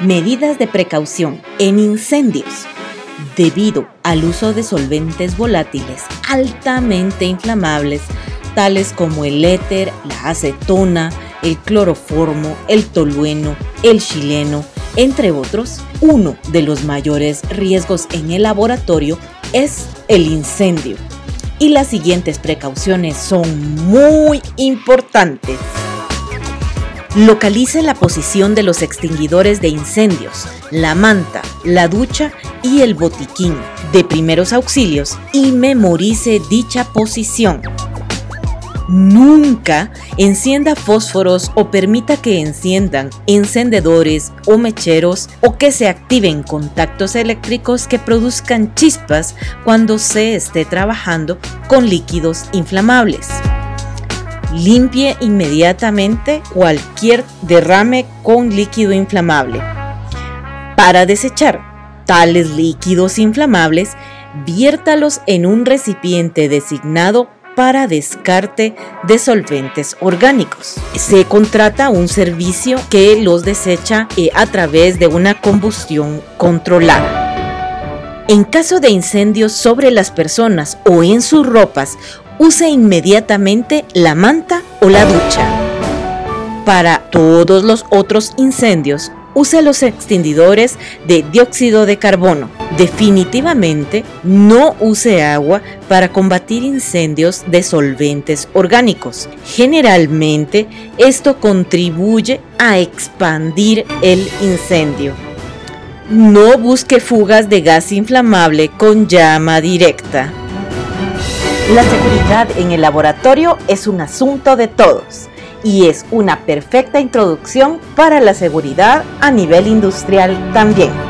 Medidas de precaución en incendios. Debido al uso de solventes volátiles altamente inflamables, tales como el éter, la acetona, el cloroformo, el tolueno, el chileno, entre otros, uno de los mayores riesgos en el laboratorio es el incendio. Y las siguientes precauciones son muy importantes. Localice la posición de los extinguidores de incendios, la manta, la ducha y el botiquín de primeros auxilios y memorice dicha posición. Nunca encienda fósforos o permita que enciendan encendedores o mecheros o que se activen contactos eléctricos que produzcan chispas cuando se esté trabajando con líquidos inflamables. Limpie inmediatamente cualquier derrame con líquido inflamable. Para desechar tales líquidos inflamables, viértalos en un recipiente designado para descarte de solventes orgánicos. Se contrata un servicio que los desecha eh, a través de una combustión controlada. En caso de incendios sobre las personas o en sus ropas, use inmediatamente la manta o la ducha. Para todos los otros incendios, use los extinguidores de dióxido de carbono. Definitivamente no use agua para combatir incendios de solventes orgánicos. Generalmente esto contribuye a expandir el incendio. No busque fugas de gas inflamable con llama directa. La seguridad en el laboratorio es un asunto de todos y es una perfecta introducción para la seguridad a nivel industrial también.